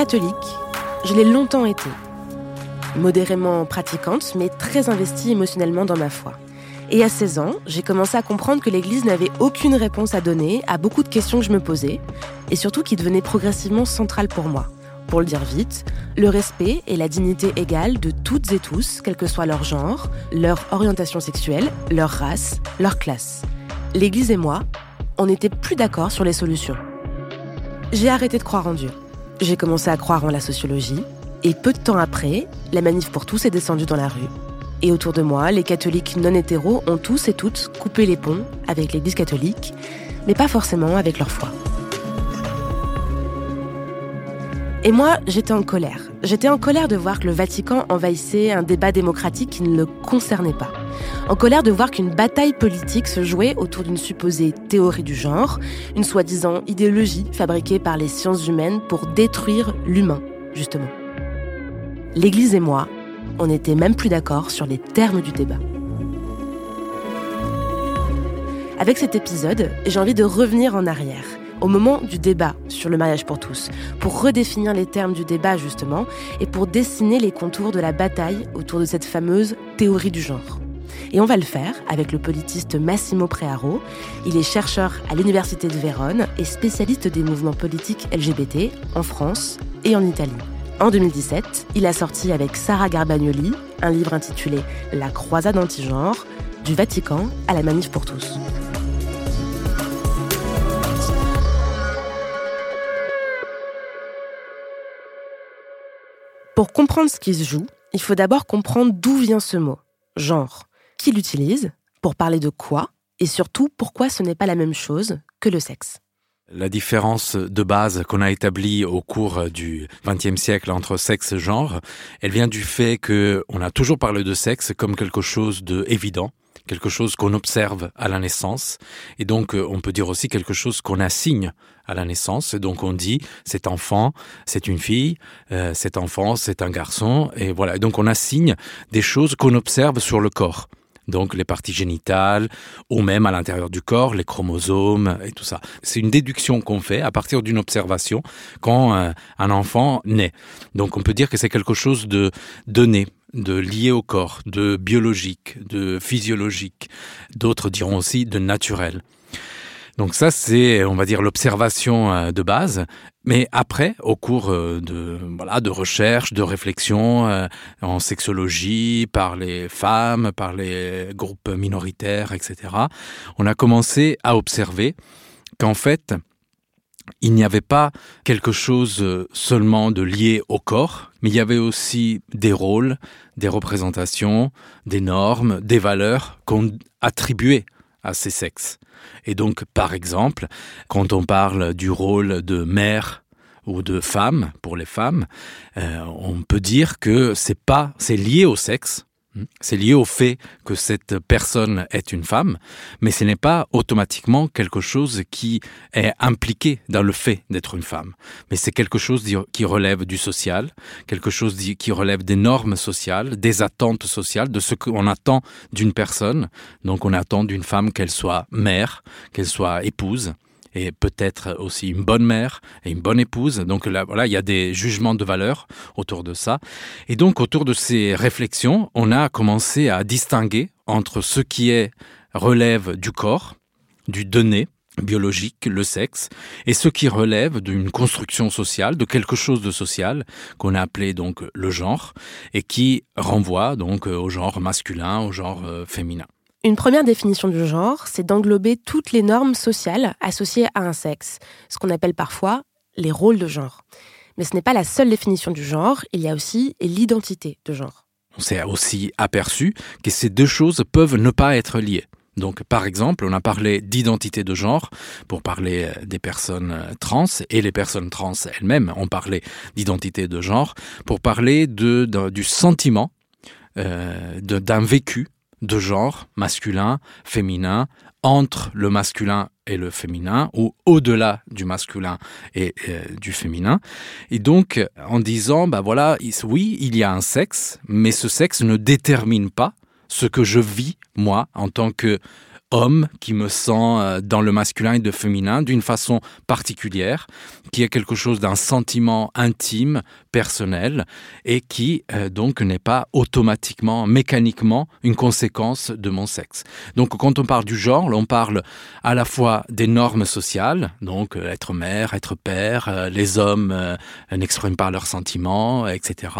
Catholique, je l'ai longtemps été. Modérément pratiquante, mais très investie émotionnellement dans ma foi. Et à 16 ans, j'ai commencé à comprendre que l'Église n'avait aucune réponse à donner à beaucoup de questions que je me posais, et surtout qui devenaient progressivement centrales pour moi. Pour le dire vite, le respect et la dignité égale de toutes et tous, quel que soit leur genre, leur orientation sexuelle, leur race, leur classe. L'Église et moi, on n'était plus d'accord sur les solutions. J'ai arrêté de croire en Dieu. J'ai commencé à croire en la sociologie, et peu de temps après, la manif pour tous est descendue dans la rue. Et autour de moi, les catholiques non hétéros ont tous et toutes coupé les ponts avec l'Église catholique, mais pas forcément avec leur foi. Et moi, j'étais en colère. J'étais en colère de voir que le Vatican envahissait un débat démocratique qui ne le concernait pas. En colère de voir qu'une bataille politique se jouait autour d'une supposée théorie du genre, une soi-disant idéologie fabriquée par les sciences humaines pour détruire l'humain, justement. L'Église et moi, on n'était même plus d'accord sur les termes du débat. Avec cet épisode, j'ai envie de revenir en arrière, au moment du débat sur le mariage pour tous, pour redéfinir les termes du débat justement, et pour dessiner les contours de la bataille autour de cette fameuse théorie du genre. Et on va le faire avec le politiste Massimo Prearo. Il est chercheur à l'Université de Vérone et spécialiste des mouvements politiques LGBT en France et en Italie. En 2017, il a sorti avec Sarah Garbagnoli un livre intitulé La croisade anti-genre, du Vatican à la manif pour tous. Pour comprendre ce qui se joue, il faut d'abord comprendre d'où vient ce mot, genre. Qui l'utilise, pour parler de quoi, et surtout pourquoi ce n'est pas la même chose que le sexe. La différence de base qu'on a établie au cours du XXe siècle entre sexe et genre, elle vient du fait que on a toujours parlé de sexe comme quelque chose de évident, quelque chose qu'on observe à la naissance, et donc on peut dire aussi quelque chose qu'on assigne à la naissance. Et donc on dit cet enfant, c'est une fille, euh, cet enfant, c'est un garçon, et voilà. Et donc on assigne des choses qu'on observe sur le corps donc les parties génitales, ou même à l'intérieur du corps, les chromosomes et tout ça. C'est une déduction qu'on fait à partir d'une observation quand euh, un enfant naît. Donc on peut dire que c'est quelque chose de donné, de lié au corps, de biologique, de physiologique. D'autres diront aussi de naturel. Donc ça, c'est, on va dire, l'observation euh, de base. Mais après, au cours euh, de voilà de recherche, de réflexion euh, en sexologie par les femmes, par les groupes minoritaires, etc., on a commencé à observer qu'en fait, il n'y avait pas quelque chose seulement de lié au corps, mais il y avait aussi des rôles, des représentations, des normes, des valeurs qu'on attribuait à ces sexes. Et donc, par exemple, quand on parle du rôle de mère ou de femme pour les femmes, euh, on peut dire que c'est pas, c'est lié au sexe. C'est lié au fait que cette personne est une femme, mais ce n'est pas automatiquement quelque chose qui est impliqué dans le fait d'être une femme. Mais c'est quelque chose qui relève du social, quelque chose qui relève des normes sociales, des attentes sociales, de ce qu'on attend d'une personne. Donc on attend d'une femme qu'elle soit mère, qu'elle soit épouse, et peut-être aussi une bonne mère et une bonne épouse. Donc là, voilà, il y a des jugements de valeur autour de ça. Et donc autour de ces réflexions, on a commencé à distinguer entre ce qui est relève du corps, du donné, biologique, le sexe, et ce qui relève d'une construction sociale, de quelque chose de social, qu'on a appelé donc le genre, et qui renvoie donc au genre masculin, au genre euh, féminin. Une première définition du genre, c'est d'englober toutes les normes sociales associées à un sexe, ce qu'on appelle parfois les rôles de genre. Mais ce n'est pas la seule définition du genre, il y a aussi l'identité de genre. On s'est aussi aperçu que ces deux choses peuvent ne pas être liées. Donc, par exemple, on a parlé d'identité de genre pour parler euh, des personnes euh, trans et les personnes trans elles-mêmes ont parlé d'identité de genre pour parler de, du sentiment euh, d'un vécu de genre masculin, féminin, entre le masculin et le féminin, ou au-delà du masculin et euh, du féminin. Et donc, en disant, bah voilà, oui, il y a un sexe, mais ce sexe ne détermine pas ce que je vis, moi, en tant que homme qui me sent euh, dans le masculin et le féminin d'une façon particulière, qui est quelque chose d'un sentiment intime, personnel, et qui euh, donc n'est pas automatiquement, mécaniquement une conséquence de mon sexe. Donc quand on parle du genre, on parle à la fois des normes sociales, donc euh, être mère, être père, les hommes n'expriment pas leurs sentiments, etc.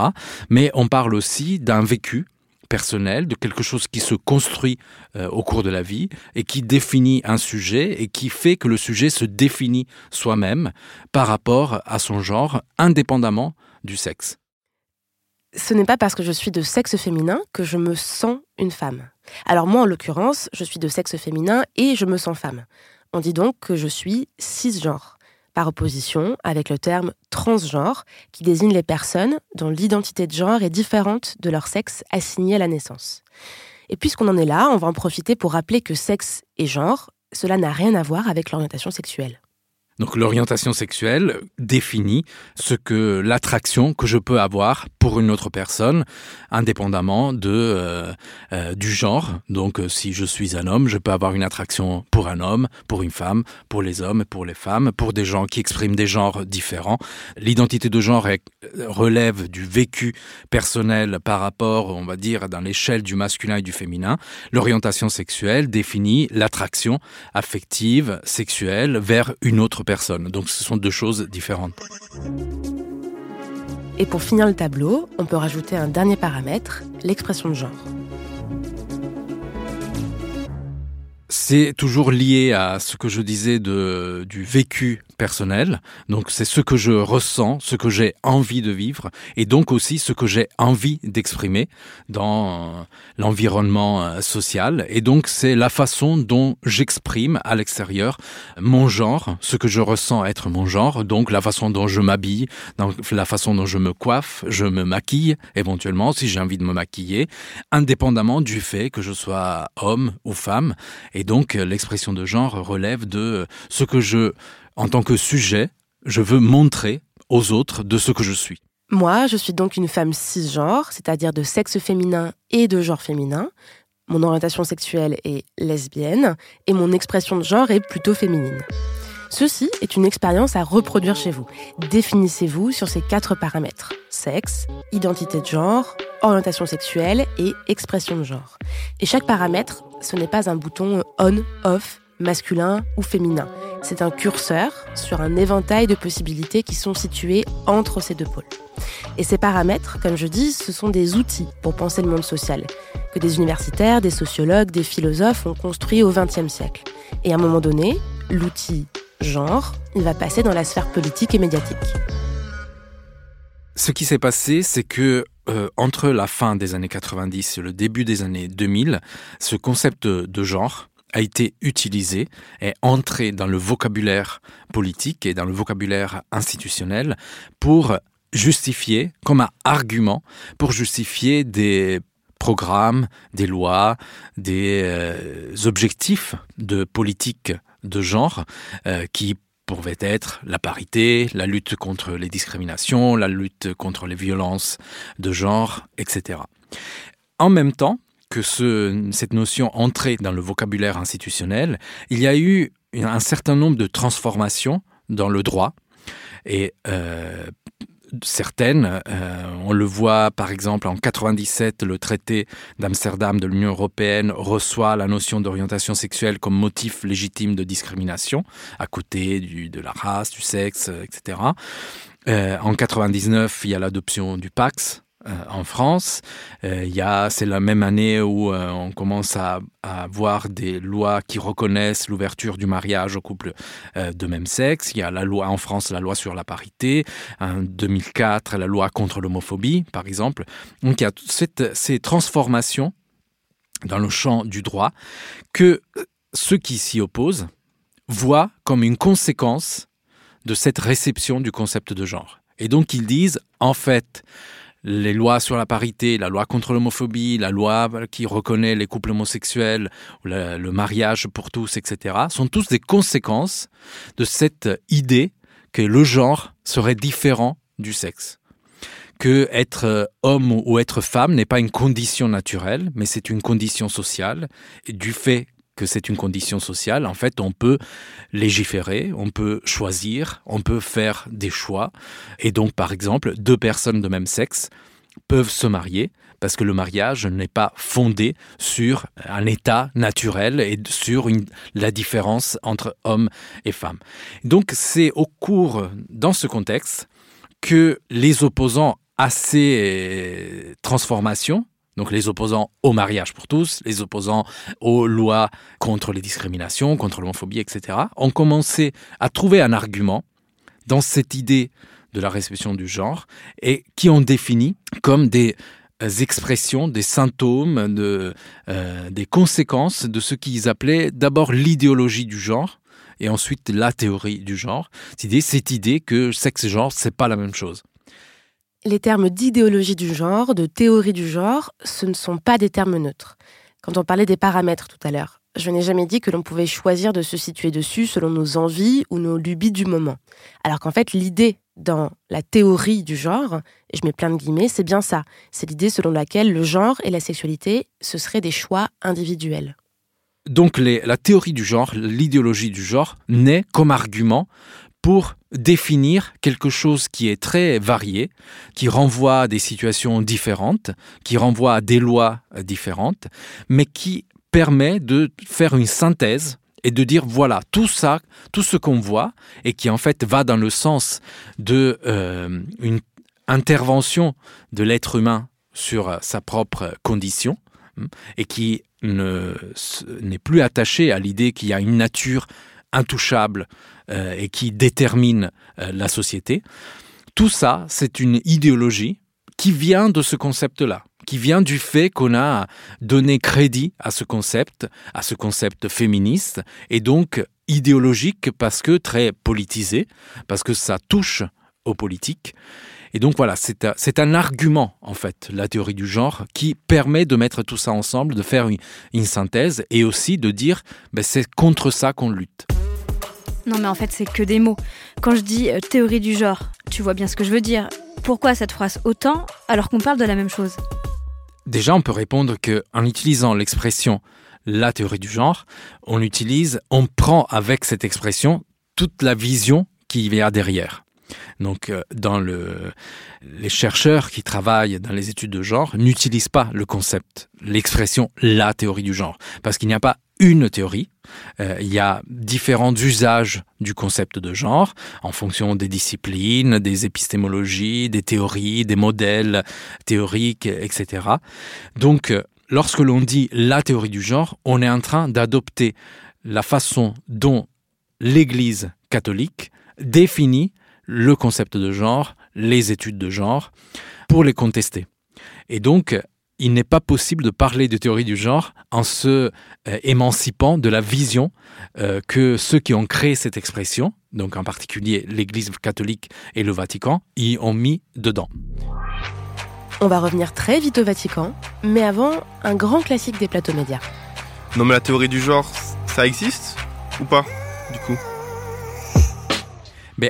Mais on parle aussi d'un vécu personnel, de quelque chose qui se construit euh, au cours de la vie et qui définit un sujet et qui fait que le sujet se définit soi-même par rapport à son genre, indépendamment du sexe. Ce n'est pas parce que je suis de sexe féminin que je me sens une femme. Alors moi, en l'occurrence, je suis de sexe féminin et je me sens femme. On dit donc que je suis cisgenre par opposition avec le terme transgenre, qui désigne les personnes dont l'identité de genre est différente de leur sexe assigné à la naissance. Et puisqu'on en est là, on va en profiter pour rappeler que sexe et genre, cela n'a rien à voir avec l'orientation sexuelle. Donc l'orientation sexuelle définit ce que l'attraction que je peux avoir pour une autre personne, indépendamment de euh, euh, du genre. Donc euh, si je suis un homme, je peux avoir une attraction pour un homme, pour une femme, pour les hommes, pour les femmes, pour des gens qui expriment des genres différents. L'identité de genre relève du vécu personnel par rapport, on va dire, dans l'échelle du masculin et du féminin. L'orientation sexuelle définit l'attraction affective, sexuelle vers une autre personne donc ce sont deux choses différentes. Et pour finir le tableau, on peut rajouter un dernier paramètre, l'expression de genre. C'est toujours lié à ce que je disais de, du vécu personnel. Donc c'est ce que je ressens, ce que j'ai envie de vivre et donc aussi ce que j'ai envie d'exprimer dans l'environnement euh, social. Et donc c'est la façon dont j'exprime à l'extérieur mon genre, ce que je ressens être mon genre, donc la façon dont je m'habille, la façon dont je me coiffe, je me maquille éventuellement si j'ai envie de me maquiller, indépendamment du fait que je sois homme ou femme. Et donc l'expression de genre relève de ce que je en tant que sujet, je veux montrer aux autres de ce que je suis. Moi, je suis donc une femme cisgenre, c'est-à-dire de sexe féminin et de genre féminin. Mon orientation sexuelle est lesbienne et mon expression de genre est plutôt féminine. Ceci est une expérience à reproduire chez vous. Définissez-vous sur ces quatre paramètres. Sexe, identité de genre, orientation sexuelle et expression de genre. Et chaque paramètre, ce n'est pas un bouton on-off masculin ou féminin. C'est un curseur sur un éventail de possibilités qui sont situées entre ces deux pôles. Et ces paramètres, comme je dis, ce sont des outils pour penser le monde social, que des universitaires, des sociologues, des philosophes ont construit au XXe siècle. Et à un moment donné, l'outil genre, va passer dans la sphère politique et médiatique. Ce qui s'est passé, c'est que euh, entre la fin des années 90 et le début des années 2000, ce concept de genre a été utilisé et entré dans le vocabulaire politique et dans le vocabulaire institutionnel pour justifier, comme un argument, pour justifier des programmes, des lois, des euh, objectifs de politique de genre euh, qui pouvaient être la parité, la lutte contre les discriminations, la lutte contre les violences de genre, etc. En même temps, que ce, cette notion entrait dans le vocabulaire institutionnel, il y a eu un certain nombre de transformations dans le droit. Et euh, certaines, euh, on le voit par exemple en 97, le traité d'Amsterdam de l'Union européenne reçoit la notion d'orientation sexuelle comme motif légitime de discrimination, à côté de la race, du sexe, etc. Euh, en 99, il y a l'adoption du Pax, euh, en France. Euh, c'est la même année où euh, on commence à, à, avoir des lois qui reconnaissent l'ouverture du mariage aux couples de même sexe. Il y a la loi en France, la loi sur la parité. En 2004, la loi contre l'homophobie, par exemple. Donc il y a cette, ces transformations dans le champ du droit que ceux qui s'y opposent voient comme une conséquence de cette réception du concept de genre. Et donc ils disent, en fait, les lois sur la parité, la loi contre l'homophobie, la loi qui reconnaît les couples homosexuels, le, le mariage pour tous, etc., sont tous des conséquences de cette idée que le genre serait différent du sexe. Que être homme ou être femme n'est pas une condition naturelle, mais c'est une condition sociale. Et du fait que c'est une condition sociale, en fait, on peut légiférer, on peut choisir, on peut faire des choix. Et donc, par exemple, deux personnes de même sexe peuvent se marier parce que le mariage n'est pas fondé sur un état naturel et sur la différence entre hommes et femmes. Donc, c'est au cours, dans ce contexte, que les opposants à ces transformations donc les opposants au mariage pour tous, les opposants aux lois contre les discriminations, contre l'homophobie, etc., ont commencé à trouver un argument dans cette idée de la réception du genre et qui ont défini comme des euh, expressions, des symptômes, euh, des conséquences de ce qu'ils appelaient d'abord l'idéologie du genre et ensuite la théorie du genre. Cette idée, cette idée que sexe et genre, c'est pas la même chose. Les termes d'idéologie du genre, de théorie du genre, ce ne sont pas des termes neutres. Quand on parlait des paramètres tout à l'heure, je n'ai jamais dit que l'on pouvait choisir de se situer dessus selon nos envies ou nos lubies du moment. Alors qu'en fait, l'idée dans la théorie du genre, et je mets plein de guillemets, c'est bien ça. C'est l'idée selon laquelle le genre et la sexualité, ce seraient des choix individuels. Donc la théorie du genre, l'idéologie du genre, naît comme argument pour définir quelque chose qui est très varié, qui renvoie à des situations différentes, qui renvoie à des lois différentes, mais qui permet de faire une synthèse et de dire voilà tout ça, tout ce qu'on voit et qui en fait va dans le sens de euh, une intervention de l'être humain sur sa propre condition hein, et qui n'est plus attaché à l'idée qu'il y a une nature intouchable euh, et qui détermine euh, la société. Tout ça, c'est une idéologie qui vient de ce concept-là, qui vient du fait qu'on a donné crédit à ce concept, à ce concept féministe, et donc idéologique parce que très politisé, parce que ça touche aux politiques. Et donc voilà, c'est un, argument, en fait, la théorie du genre, qui permet de mettre tout ça ensemble, de faire une, une synthèse et aussi de dire, ben, c'est contre ça qu'on lutte. Non mais en fait c'est que des mots. Quand je dis euh, théorie du genre, tu vois bien ce que je veux dire. Pourquoi cette phrase autant alors qu'on parle de la même chose? Déjà on peut répondre que en utilisant l'expression la théorie du genre, on on prend avec cette expression toute la vision qui y a derrière. Donc, euh, dans le, les chercheurs qui travaillent dans les études de genre n'utilisent pas le concept, l'expression la théorie du genre, parce qu'il n'y a pas une théorie. Euh, il y a différents usages du concept de genre en fonction des disciplines, des épistémologies, des théories, des modèles théoriques, etc. Donc, euh, lorsque l'on dit la théorie du genre, on est en train d'adopter la façon dont l'Église catholique définit le concept de genre, les études de genre, pour les contester. Et donc, il n'est pas possible de parler de théorie du genre en se euh, émancipant de la vision euh, que ceux qui ont créé cette expression, donc en particulier l'Église catholique et le Vatican, y ont mis dedans. On va revenir très vite au Vatican, mais avant, un grand classique des plateaux médias. Non mais la théorie du genre, ça existe ou pas, du coup?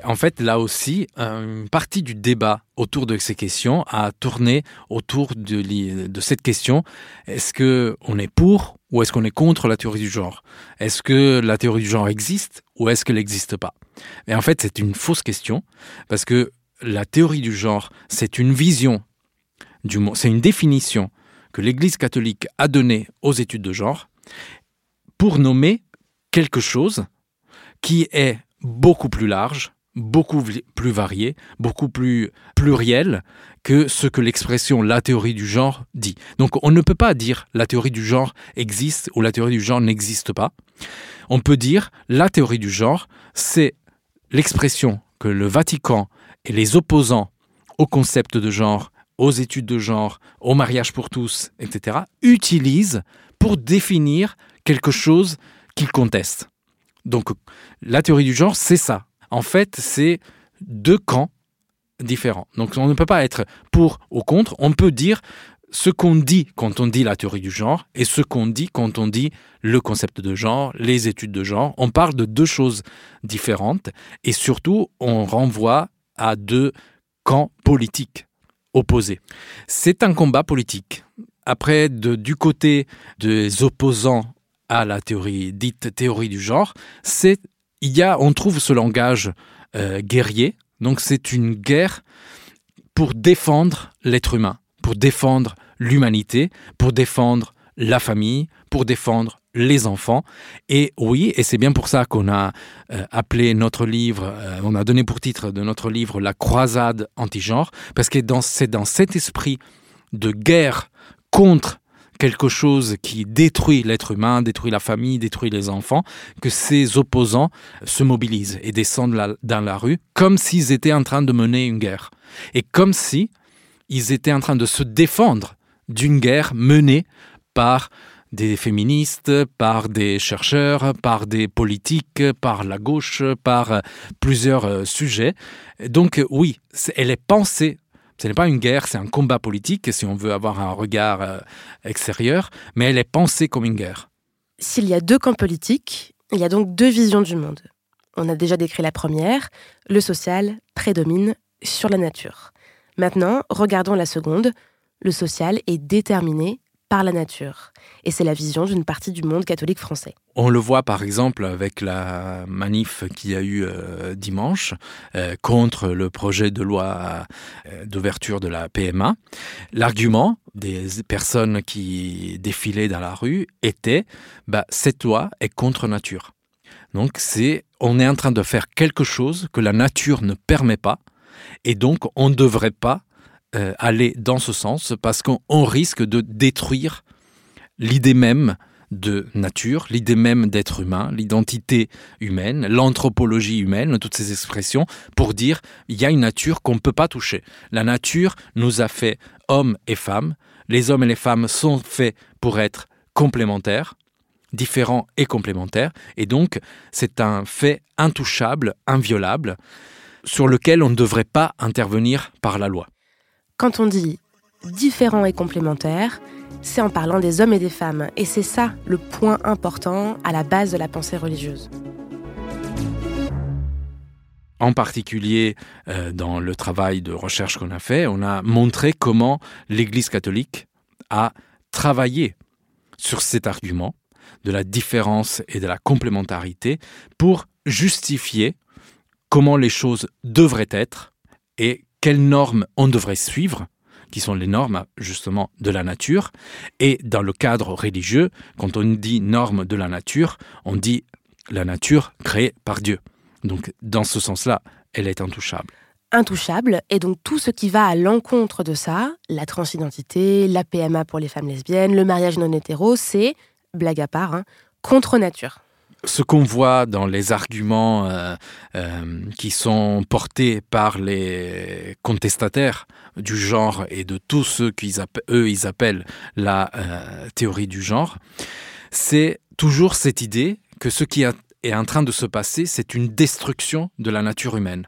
En fait, là aussi, une partie du débat autour de ces questions a tourné autour de, cette question. Est-ce que on est pour ou est-ce qu'on est contre la théorie du genre? Est-ce que la théorie du genre existe ou est-ce qu'elle n'existe pas? Et en fait, c'est une fausse question parce que la théorie du genre, c'est une vision du mot, c'est une définition que l'Église catholique a donnée aux études de genre pour nommer quelque chose qui est beaucoup plus large beaucoup plus varié, beaucoup plus pluriel que ce que l'expression la théorie du genre dit. Donc on ne peut pas dire la théorie du genre existe ou la théorie du genre n'existe pas. On peut dire la théorie du genre, c'est l'expression que le Vatican et les opposants au concept de genre, aux études de genre, au mariage pour tous, etc., utilisent pour définir quelque chose qu'ils contestent. Donc la théorie du genre, c'est ça. En fait, c'est deux camps différents. Donc on ne peut pas être pour ou contre, on peut dire ce qu'on dit quand on dit la théorie du genre et ce qu'on dit quand on dit le concept de genre, les études de genre. On parle de deux choses différentes et surtout on renvoie à deux camps politiques opposés. C'est un combat politique. Après, du côté des opposants à la théorie dite théorie du genre, c'est il y a, on trouve ce langage euh, guerrier. Donc c'est une guerre pour défendre l'être humain, pour défendre l'humanité, pour défendre la famille, pour défendre les enfants. Et oui, et c'est bien pour ça qu'on a euh, appelé notre livre, euh, on a donné pour titre de notre livre La croisade anti-genre, parce que c'est dans cet esprit de guerre contre quelque chose qui détruit l'être humain, détruit la famille, détruit les enfants, que ces opposants se mobilisent et descendent dans la rue comme s'ils étaient en train de mener une guerre. Et comme si ils étaient en train de se défendre d'une guerre menée par des féministes, par des chercheurs, par des politiques, par la gauche, par plusieurs euh, sujets. Donc oui, elle est pensée ce n'est pas une guerre, c'est un combat politique, si on veut avoir un regard euh, extérieur, mais elle est pensée comme une guerre. S'il y a deux camps politiques, il y a donc deux visions du monde. On a déjà décrit la première, le social prédomine sur la nature. Maintenant, regardons la seconde, le social est déterminé par la nature. Et c'est la vision d'une partie du monde catholique français. On le voit par exemple avec la manif qu'il y a eu euh, dimanche euh, contre le projet de loi euh, d'ouverture de la PMA. L'argument des personnes qui défilaient dans la rue était bah, cette loi est contre nature. Donc c'est on est en train de faire quelque chose que la nature ne permet pas et donc on ne devrait pas euh, aller dans ce sens parce qu'on risque de détruire l'idée même de nature, l'idée même d'être humain, l'identité humaine, l'anthropologie humaine, toutes ces expressions, pour dire il y a une nature qu'on ne peut pas toucher. La nature nous a fait hommes et femmes. Les hommes et les femmes sont faits pour être complémentaires, différents et complémentaires. Et donc, c'est un fait intouchable, inviolable, sur lequel on ne devrait pas intervenir par la loi. Quand on dit différent et complémentaire, c'est en parlant des hommes et des femmes. Et c'est ça le point important à la base de la pensée religieuse. En particulier, euh, dans le travail de recherche qu'on a fait, on a montré comment l'Église catholique a travaillé sur cet argument de la différence et de la complémentarité pour justifier comment les choses devraient être et quelles normes on devrait suivre, qui sont les normes justement de la nature. Et dans le cadre religieux, quand on dit normes de la nature, on dit la nature créée par Dieu. Donc dans ce sens-là, elle est intouchable. Intouchable, et donc tout ce qui va à l'encontre de ça, la transidentité, la PMA pour les femmes lesbiennes, le mariage non hétéro, c'est, blague à part, hein, contre nature ce qu'on voit dans les arguments euh, euh, qui sont portés par les contestataires du genre et de tous ceux qu'eux ils appellent la euh, théorie du genre, c'est toujours cette idée que ce qui est en train de se passer, c'est une destruction de la nature humaine.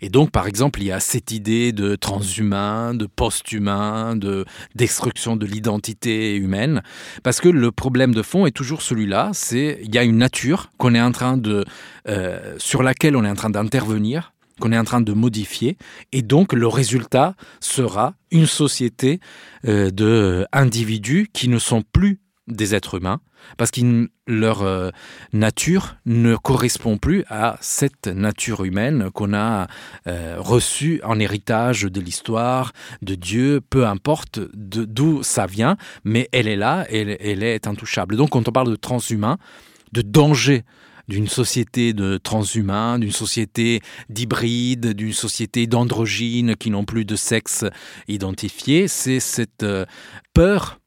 Et donc, par exemple, il y a cette idée de transhumain, de post-humain, de destruction de l'identité humaine, parce que le problème de fond est toujours celui-là, c'est il y a une nature qu'on est en train de, euh, sur laquelle on est en train d'intervenir, qu'on est en train de modifier, et donc le résultat sera une société euh, d'individus qui ne sont plus des êtres humains, parce que leur euh, nature ne correspond plus à cette nature humaine qu'on a euh, reçue en héritage de l'histoire, de Dieu, peu importe d'où ça vient, mais elle est là, elle, elle est intouchable. Donc quand on parle de transhumain, de danger d'une société de transhumains, d'une société d'hybrides, d'une société d'androgynes qui n'ont plus de sexe identifié. C'est cette euh, peur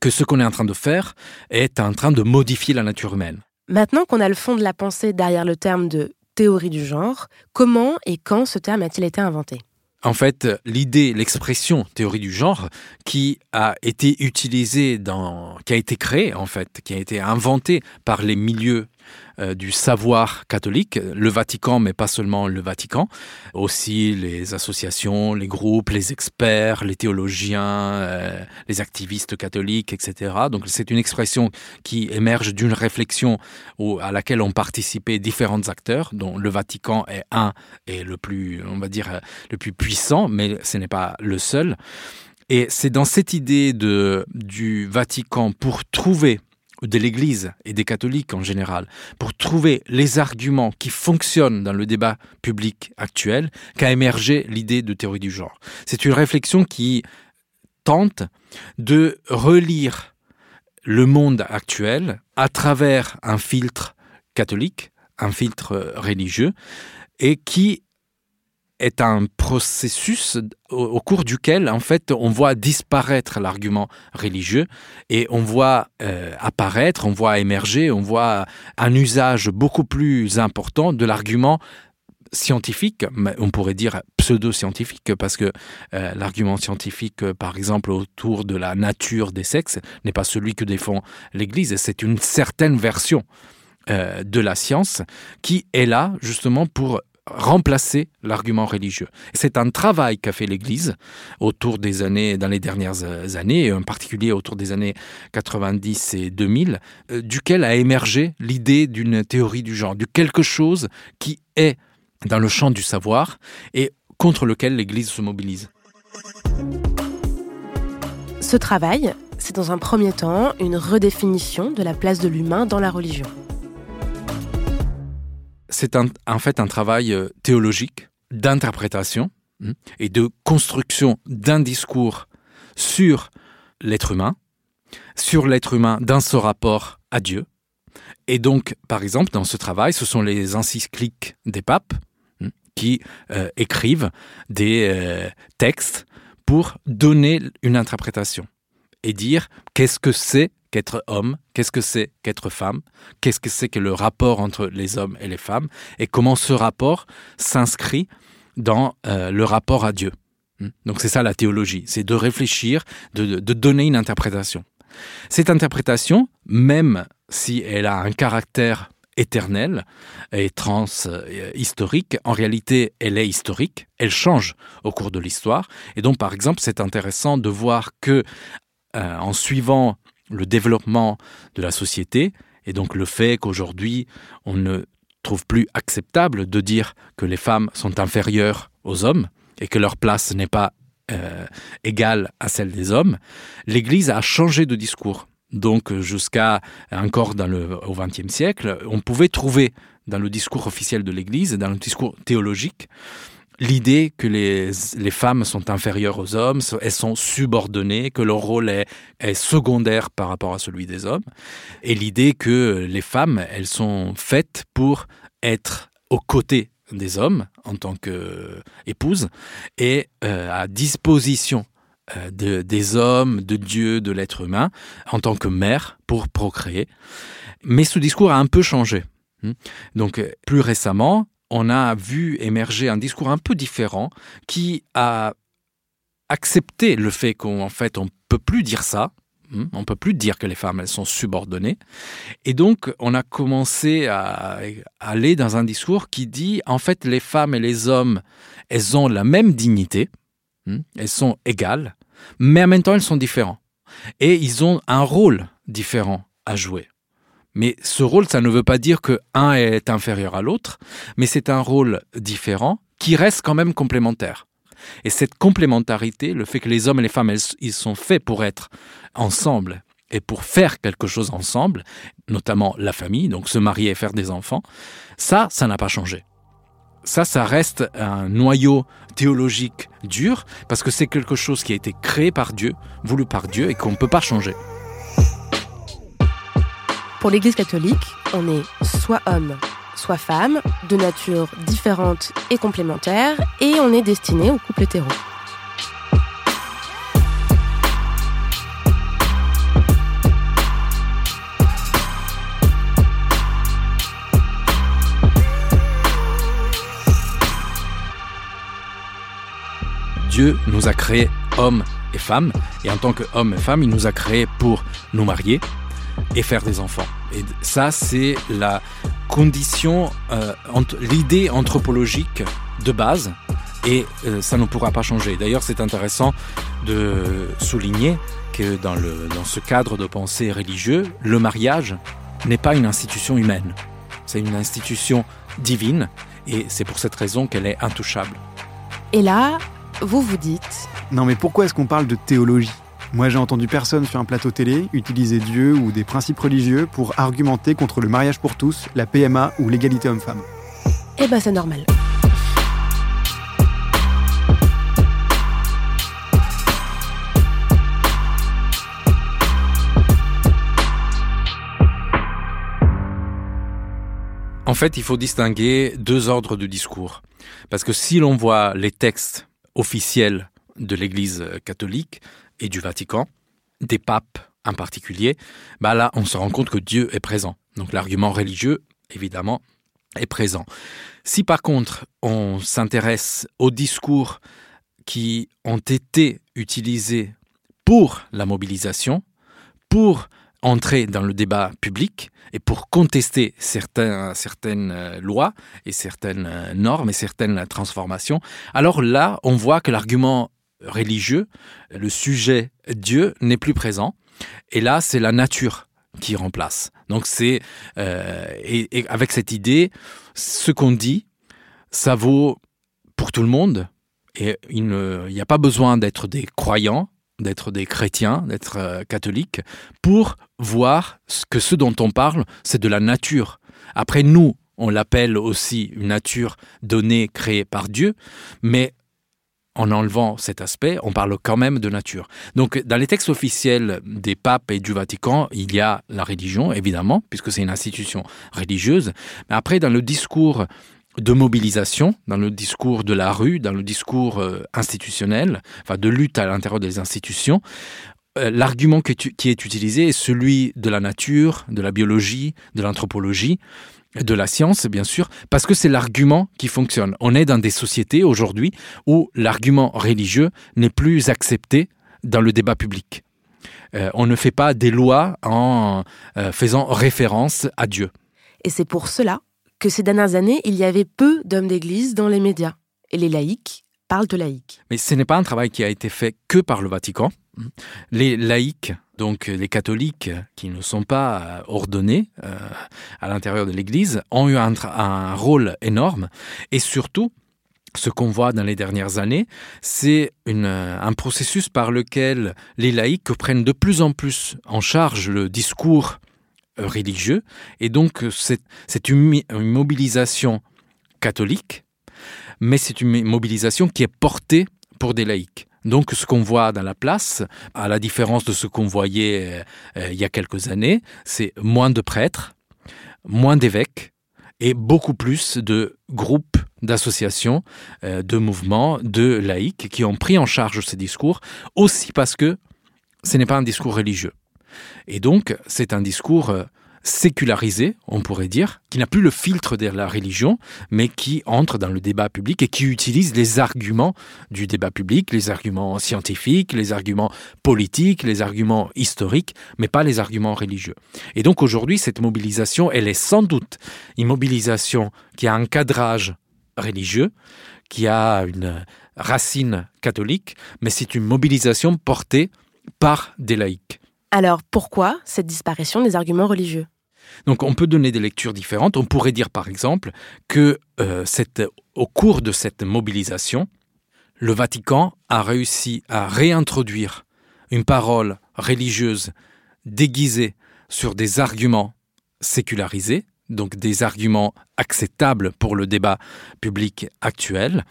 que ce qu'on est en train de faire est en train de modifier la nature humaine. Maintenant qu'on a le fond de la pensée derrière le terme de théorie du genre, comment et quand ce terme a-t-il été inventé? En fait, l'idée, l'expression théorie du genre qui a été utilisée dans, qui a été créée en fait, qui a été inventée par les milieux euh, du savoir catholique, le Vatican, mais pas seulement le Vatican, aussi les associations, les groupes, les experts, les théologiens, euh, les activistes catholiques, etc. Donc c'est une expression qui émerge d'une réflexion à laquelle ont participé différents acteurs, dont le Vatican est un et le plus, on va dire, le plus puissant, mais ce n'est pas le seul. Et c'est dans cette idée de, du Vatican pour trouver de l'Église et des catholiques en général, pour trouver les arguments qui fonctionnent dans le débat public actuel, qu'a émergé l'idée de théorie du genre. C'est une réflexion qui tente de relire le monde actuel à travers un filtre catholique, un filtre religieux, et qui est un processus au, cours duquel, en fait, on voit disparaître l'argument religieux et on voit euh, apparaître, on voit émerger, on voit un usage beaucoup plus important de l'argument scientifique, on pourrait dire pseudo-scientifique, parce que euh, l'argument scientifique, par exemple, autour de la nature des sexes, n'est pas celui que défend l'Église, c'est une certaine version euh, de la science qui est là justement pour remplacer l'argument religieux. C'est un travail qu'a fait l'Église autour des années, dans les dernières années, en particulier autour des années 90 et 2000, euh, duquel a émergé l'idée d'une théorie du genre, de quelque chose qui est dans le champ du savoir et contre lequel l'Église se mobilise. Ce travail, c'est dans un premier temps une redéfinition de la place de l'humain dans la religion c'est en fait un travail euh, théologique d'interprétation hmm, et de construction d'un discours sur l'être humain, sur l'être humain dans ce rapport à Dieu. Et donc, par exemple, dans ce travail, ce sont les encycliques des papes hmm, qui euh, écrivent des euh, textes pour donner une interprétation et dire qu'est-ce que c'est qu'être homme, qu'est-ce que c'est qu'être femme, qu'est-ce que c'est que le rapport entre les hommes et les femmes, et comment ce rapport s'inscrit dans euh, le rapport à Dieu. Hmm? Donc c'est ça la théologie, c'est de réfléchir, de, donner une interprétation. Cette interprétation, même si elle a un caractère éternel et trans-historique, en réalité, elle est historique, elle change au cours de l'histoire. Et donc, par exemple, c'est intéressant de voir que, euh, en suivant le développement de la société et donc le fait qu'aujourd'hui on ne trouve plus acceptable de dire que les femmes sont inférieures aux hommes et que leur place n'est pas euh, égale à celle des hommes, l'Église a changé de discours. Donc jusqu'à encore dans le, au XXe siècle, on pouvait trouver dans le discours officiel de l'Église, dans le discours théologique, l'idée que les, les, femmes sont inférieures aux hommes, elles sont subordonnées, que leur rôle est, secondaire par rapport à celui des hommes, et l'idée que les femmes, elles sont faites pour être aux côtés des hommes en tant qu'épouses et euh, à disposition euh, de, des hommes, de Dieu, de l'être humain, en tant que mère pour procréer. Mais ce discours a un peu changé. Hmm. Donc plus récemment, on a vu émerger un discours un peu différent qui a accepté le fait qu'en fait on peut plus dire ça, hmm, on peut plus dire que les femmes elles sont subordonnées, et donc on a commencé à aller dans un discours qui dit en fait les femmes et les hommes elles ont la même dignité, hmm, elles sont égales, mais en même temps elles sont différents et ils ont un rôle différent à jouer. Mais ce rôle, ça ne veut pas dire que un est inférieur à l'autre, mais c'est un rôle différent qui reste quand même complémentaire. Et cette complémentarité, le fait que les hommes et les femmes, ils sont faits pour être ensemble et pour faire quelque chose ensemble, notamment la famille, donc se marier et faire des enfants, ça, ça n'a pas changé. Ça, ça reste un noyau théologique dur, parce que c'est quelque chose qui a été créé par Dieu, voulu par Dieu, et qu'on ne peut pas changer. Pour l'Église catholique, on est soit homme, soit femme, de nature différente et complémentaire, et on est destiné au couple hétéro. Dieu nous a créés hommes et femmes, et en tant qu'hommes et femmes, il nous a créés pour nous marier et faire des enfants. Et ça, c'est la condition, euh, l'idée anthropologique de base, et euh, ça ne pourra pas changer. D'ailleurs, c'est intéressant de souligner que dans, le, dans ce cadre de pensée religieux, le mariage n'est pas une institution humaine, c'est une institution divine, et c'est pour cette raison qu'elle est intouchable. Et là, vous vous dites... Non mais pourquoi est-ce qu'on parle de théologie? Moi j'ai entendu personne sur un plateau télé utiliser Dieu ou des principes religieux pour argumenter contre le mariage pour tous, la PMA ou l'égalité homme-femme. Eh ben c'est normal. En fait, il faut distinguer deux ordres de discours. Parce que si l'on voit les textes officiels de l'Église catholique et du Vatican, des papes en particulier, bah là, on se rend compte que Dieu est présent. Donc l'argument religieux, évidemment, est présent. Si par contre, on s'intéresse aux discours qui ont été utilisés pour la mobilisation, pour entrer dans le débat public et pour contester certaines euh, lois et certaines euh, normes et certaines transformations, alors là, on voit que l'argument religieux, le sujet Dieu n'est plus présent. Et là, c'est la nature qui remplace. Donc c'est euh, et, avec cette idée, ce qu'on dit, ça vaut pour tout le monde. Et il n'y a pas besoin d'être des croyants d'être des chrétiens, d'être euh, catholiques, pour voir que ce dont on parle, c'est de la nature. Après, nous, on l'appelle aussi une nature donnée, créée par Dieu, mais en enlevant cet aspect, on parle quand même de nature. Donc, dans les textes officiels des papes et du Vatican, il y a la religion, évidemment, puisque c'est une institution religieuse. Mais après, dans le discours de mobilisation dans le discours de la rue, dans le discours euh, institutionnel, enfin de lutte à l'intérieur des institutions, euh, l'argument qui est utilisé est celui de la nature, de la biologie, de l'anthropologie, de la science, bien sûr, parce que c'est l'argument qui fonctionne. On est dans des sociétés aujourd'hui où l'argument religieux n'est plus accepté dans le débat public. Euh, on ne fait pas des lois en euh, faisant référence à Dieu. Et c'est pour cela que ces dernières années, il y avait peu d'hommes d'église dans les médias. Et les laïcs parlent de laïcs. Mais ce n'est pas un travail qui a été fait que par le Vatican. Les laïcs, donc les catholiques qui ne sont pas ordonnés euh, à l'intérieur de l'Église, ont eu un, rôle énorme. Et surtout, ce qu'on voit dans les dernières années, c'est un processus par lequel les laïcs prennent de plus en plus en charge le discours religieux. Et donc, c'est une mobilisation catholique, mais c'est une mobilisation qui est portée pour des laïcs. Donc ce qu'on voit dans la place, à la différence de ce qu'on voyait euh, il y a quelques années, c'est moins de prêtres, moins d'évêques et beaucoup plus de groupes, d'associations, euh, de mouvements, de laïcs qui ont pris en charge ces discours, aussi parce que ce n'est pas un discours religieux. Et donc, c'est un discours euh, sécularisé, on pourrait dire, qui n'a plus le filtre de la religion, mais qui entre dans le débat public et qui utilise les arguments du débat public, les arguments scientifiques, les arguments politiques, les arguments historiques, mais pas les arguments religieux. Et donc aujourd'hui, cette mobilisation, elle est sans doute une mobilisation qui a un cadrage religieux, qui a une racine catholique, mais c'est une mobilisation portée par des laïcs. Alors pourquoi cette disparition des arguments religieux? Donc on peut donner des lectures différentes. On pourrait dire par exemple que euh, au cours de cette mobilisation, le Vatican a réussi à réintroduire une parole religieuse déguisée sur des arguments sécularisés, donc des arguments acceptables pour le débat public actuel,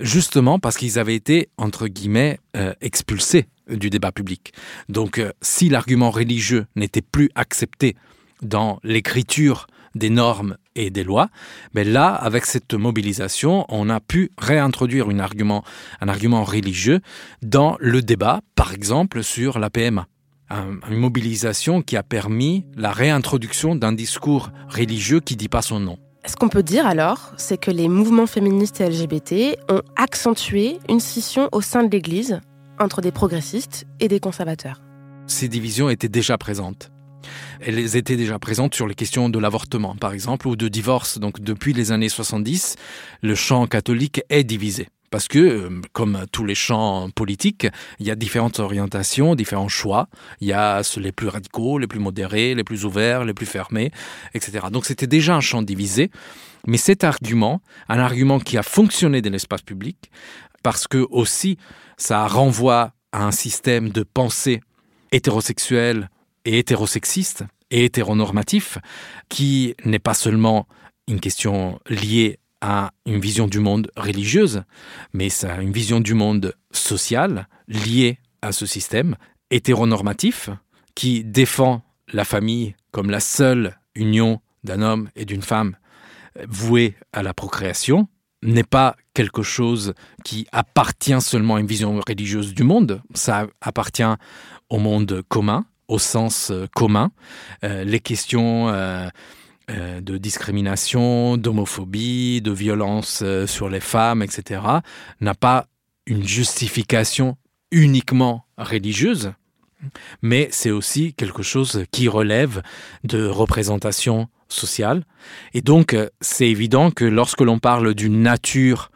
justement parce qu'ils avaient été, entre guillemets, euh, expulsés du débat public. Donc euh, si l'argument religieux n'était plus accepté dans l'écriture des normes et des lois, mais là, avec cette mobilisation, on a pu réintroduire un argument religieux dans le débat, par exemple, sur la PMA. Une mobilisation qui a permis la réintroduction d'un discours religieux qui dit pas son nom. Ce qu'on peut dire alors, c'est que les mouvements féministes et LGBT ont accentué une scission au sein de l'Église entre des progressistes et des conservateurs. Ces divisions étaient déjà présentes. Elles étaient déjà présentes sur les questions de l'avortement, par exemple, ou de divorce. Donc depuis les années 70, le champ catholique est divisé. Parce que, euh, comme tous les champs politiques, il y a différentes orientations, différents choix. Il y a les plus radicaux, les plus modérés, les plus ouverts, les plus fermés, etc. Donc c'était déjà un champ divisé. Mais cet argument, un argument qui a fonctionné dans l'espace public, parce que aussi ça renvoie à un système de pensée hétérosexuel et hétérosexiste et hétéronormatif, qui n'est pas seulement une question liée à une vision du monde religieuse, mais c'est une vision du monde social liée à ce système hétéronormatif qui défend la famille comme la seule union d'un homme et d'une femme vouée à la procréation, n'est pas quelque chose qui appartient seulement à une vision religieuse du monde, ça appartient au monde commun, au sens commun. Euh, les questions euh, de discrimination, d'homophobie, de violence sur les femmes, etc., n'a pas une justification uniquement religieuse, mais c'est aussi quelque chose qui relève de représentation sociale. Et donc, c'est évident que lorsque l'on parle d'une nature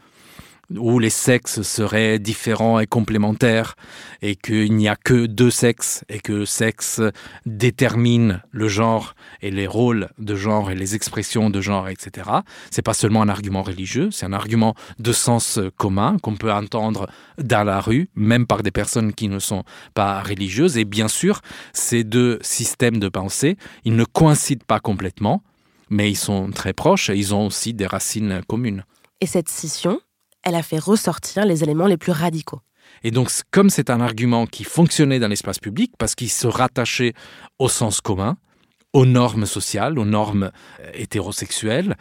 où les sexes seraient différents et complémentaires et qu'il n'y a que deux sexes et que sexe détermine le genre et les rôles de genre et les expressions de genre, etc. C'est pas seulement un argument religieux, c'est un argument de sens commun qu'on peut entendre dans la rue, même par des personnes qui ne sont pas religieuses. Et bien sûr, ces deux systèmes de pensée, ils ne coïncident pas complètement, mais ils sont très proches et ils ont aussi des racines communes. Et cette scission, elle a fait ressortir les éléments les plus radicaux. Et donc, comme c'est un argument qui fonctionnait dans l'espace public, parce qu'il se rattachait au sens commun, aux normes sociales, aux normes euh, hétérosexuelles,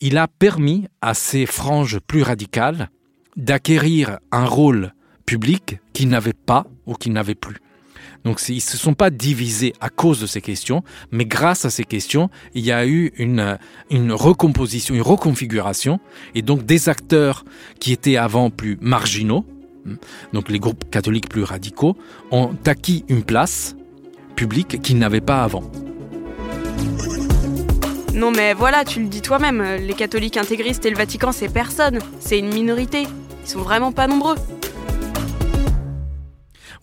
il a permis à ces franges plus radicales d'acquérir un rôle public qu'ils n'avaient pas ou qu'ils n'avaient plus. Donc ils ne se sont pas divisés à cause de ces questions, mais grâce à ces questions, il y a eu une, une recomposition, une reconfiguration, et donc des acteurs qui étaient avant plus marginaux, hmm, donc les groupes catholiques plus radicaux, ont acquis une place publique qu'ils n'avaient pas avant. Non mais voilà, tu le dis toi-même, les catholiques intégristes et le Vatican, c'est personne, c'est une minorité. Ils sont vraiment pas nombreux.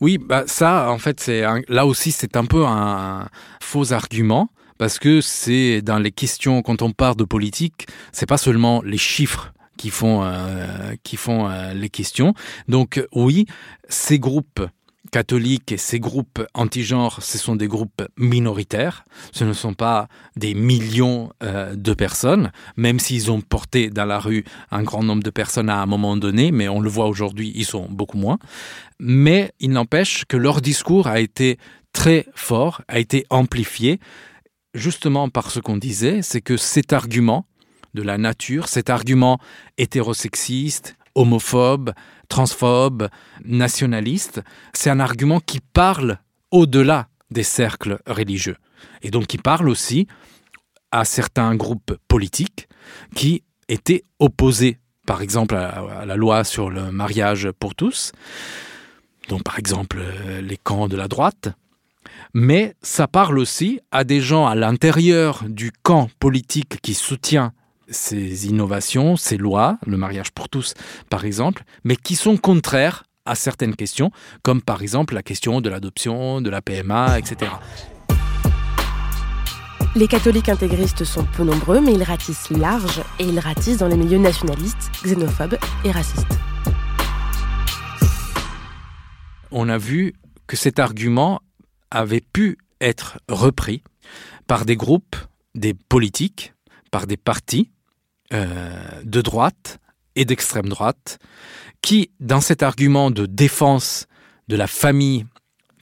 Oui, bah ça, en fait, c'est là aussi, c'est un peu un faux argument parce que c'est dans les questions quand on parle de politique, c'est pas seulement les chiffres qui font euh, qui font euh, les questions. Donc oui, ces groupes catholiques et ces groupes anti-genres, ce sont des groupes minoritaires. Ce ne sont pas des millions euh, de personnes, même s'ils ont porté dans la rue un grand nombre de personnes à un moment donné, mais on le voit aujourd'hui, ils sont beaucoup moins. Mais il n'empêche que leur discours a été très fort, a été amplifié, justement par ce qu'on disait, c'est que cet argument de la nature, cet argument hétérosexiste, homophobe, transphobe, nationaliste, c'est un argument qui parle au-delà des cercles religieux. Et donc qui parle aussi à certains groupes politiques qui étaient opposés, par exemple, à, la loi sur le mariage pour tous, donc par exemple euh, les camps de la droite, mais ça parle aussi à des gens à l'intérieur du camp politique qui soutient ces innovations, ces lois, le mariage pour tous par exemple, mais qui sont contraires à certaines questions, comme par exemple la question de l'adoption, de la PMA, etc. Les catholiques intégristes sont peu nombreux, mais ils ratissent large et ils ratissent dans les milieux nationalistes, xénophobes et racistes. On a vu que cet argument avait pu être repris par des groupes, des politiques, par des partis, de droite et d'extrême droite, qui, dans cet argument de défense de la famille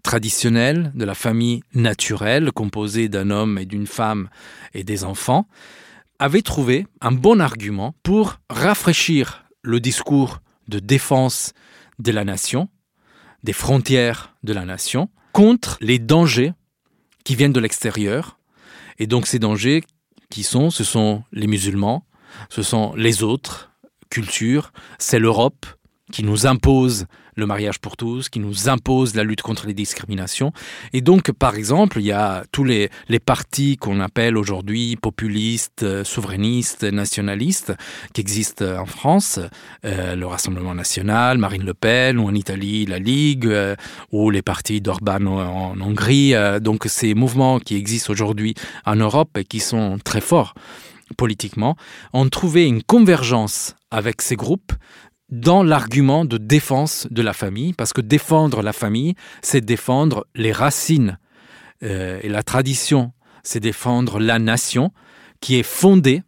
traditionnelle, de la famille naturelle, composée d'un homme et d'une femme et des enfants, avait trouvé un bon argument pour rafraîchir le discours de défense de la nation, des frontières de la nation, contre les dangers qui viennent de l'extérieur. Et donc ces dangers qui sont, ce sont les musulmans, ce sont les autres cultures, c'est l'Europe qui nous impose le mariage pour tous, qui nous impose la lutte contre les discriminations. Et donc, par exemple, il y a tous les, partis qu'on appelle aujourd'hui populistes, euh, souverainistes, nationalistes, qui existent en France, euh, le Rassemblement national, Marine Le Pen, ou en Italie, la Ligue, euh, ou les partis d'Orban en, Hongrie. Euh, donc, ces mouvements qui existent aujourd'hui en Europe et qui sont très forts politiquement, ont trouvé une convergence avec ces groupes dans l'argument de défense de la famille, parce que défendre la famille, c'est défendre les racines. Euh, et la tradition, c'est défendre la nation qui est fondée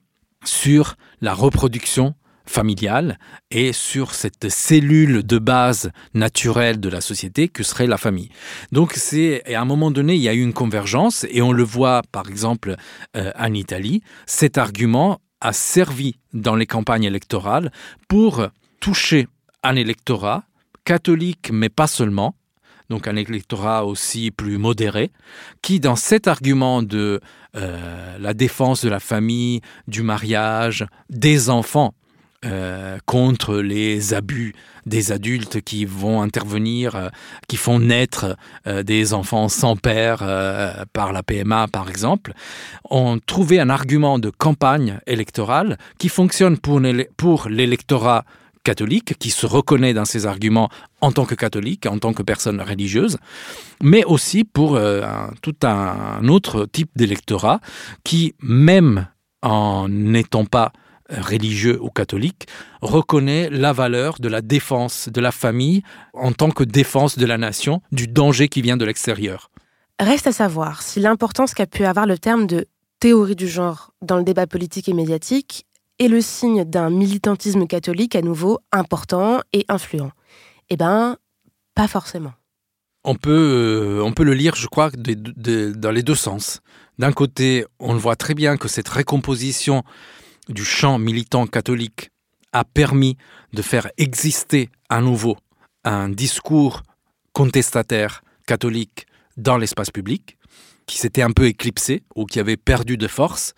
sur la reproduction familiale et sur cette cellule de base naturelle de la société que serait la famille. Donc c'est à un moment donné il y a eu une convergence et on le voit par exemple euh, en Italie, cet argument a servi dans les campagnes électorales pour toucher un électorat catholique mais pas seulement donc un électorat aussi plus modéré qui dans cet argument de euh, la défense de la famille du mariage des enfants euh, contre les abus des adultes qui vont intervenir euh, qui font naître euh, des enfants sans père par la PMA par exemple ont trouvé un argument de campagne électorale qui fonctionne pour, l'électorat catholique qui se reconnaît dans ses arguments en tant que catholique en tant que personne religieuse mais aussi pour tout un autre type d'électorat qui même en n'étant pas religieux ou catholique reconnaît la valeur de la défense de la famille en tant que défense de la nation du danger qui vient de l'extérieur. Reste à savoir si l'importance qu'a pu avoir le terme de théorie du genre dans le débat politique et médiatique est le signe d'un militantisme catholique à nouveau important et influent. Eh ben, pas forcément. On peut, euh, on peut le lire, je crois, de, de, de, dans les deux sens. D'un côté, on le voit très bien que cette récomposition du champ militant catholique a permis de faire exister à nouveau un discours contestataire catholique dans l'espace public qui s'était un peu éclipsé ou qui avait perdu de force.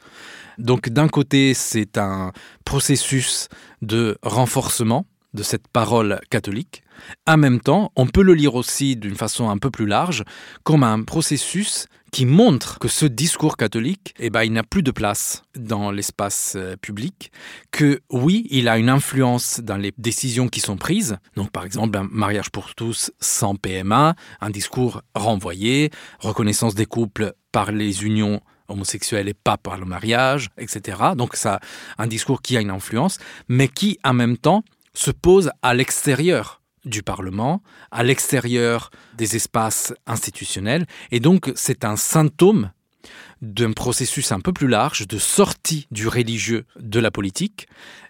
Donc d'un côté, c'est un processus de renforcement de cette parole catholique. En même temps, on peut le lire aussi d'une façon un peu plus large comme un processus qui montre que ce discours catholique eh ben, il n'a plus de place dans l'espace euh, public, que oui, il a une influence dans les décisions qui sont prises. Donc par exemple un mariage pour tous sans PMA, un discours renvoyé, reconnaissance des couples par les unions homosexuels et pas par le mariage, etc. Donc ça un discours qui a une influence, mais qui en même temps se pose à l'extérieur du Parlement, à l'extérieur des espaces institutionnels. Et donc, c'est un symptôme d'un processus un peu plus large de sortie du religieux de la politique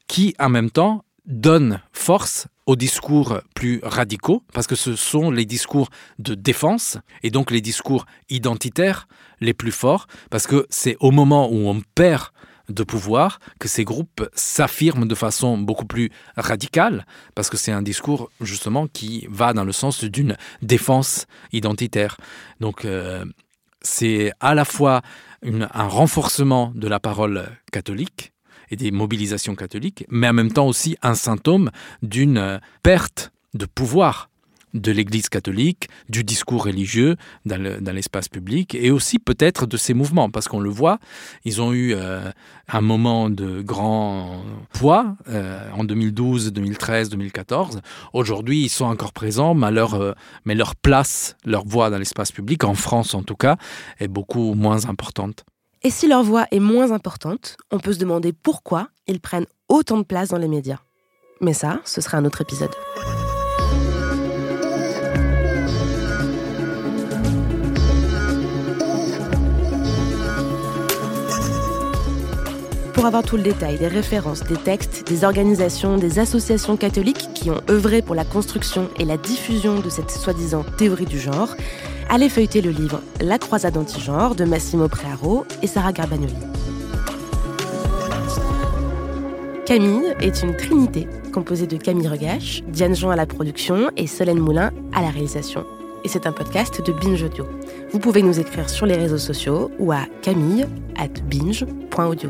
qui, en même temps, donne force aux discours plus radicaux parce que ce sont les discours de défense et donc les discours identitaires les plus forts parce que c'est au moment où on perd de pouvoir que ces groupes s'affirment de façon beaucoup plus radicale parce que c'est un discours justement qui va dans le sens d'une défense identitaire. Donc euh, c'est à la fois un renforcement de la parole catholique et des mobilisations catholiques mais en même temps aussi un symptôme d'une perte de pouvoir de l'église catholique, du discours religieux dans l'espace public et aussi peut-être de ces mouvements parce qu'on le voit, ils ont eu euh, un moment de grand poids euh, en 2012, 2013, 2014. Aujourd'hui, ils sont encore présents, mais leur, euh, mais leur place, leur voix dans l'espace public, en France en tout cas, est beaucoup moins importante. Et si leur voix est moins importante, on peut se demander pourquoi ils prennent autant de place dans les médias. Mais ça, ce sera un autre épisode. Pour avoir tout le détail des références, des textes, des organisations, des associations catholiques qui ont œuvré pour la construction et la diffusion de cette soi-disant théorie du genre, allez feuilleter le livre La croisade anti-genre de Massimo Prearo et Sarah Garbagnoli. Camille est une trinité composée de Camille Regache, Diane Jean à la production et Solène Moulin à la réalisation. Et c'est un podcast de Binge Audio. Vous pouvez nous écrire sur les réseaux sociaux ou à camille at binge.audio.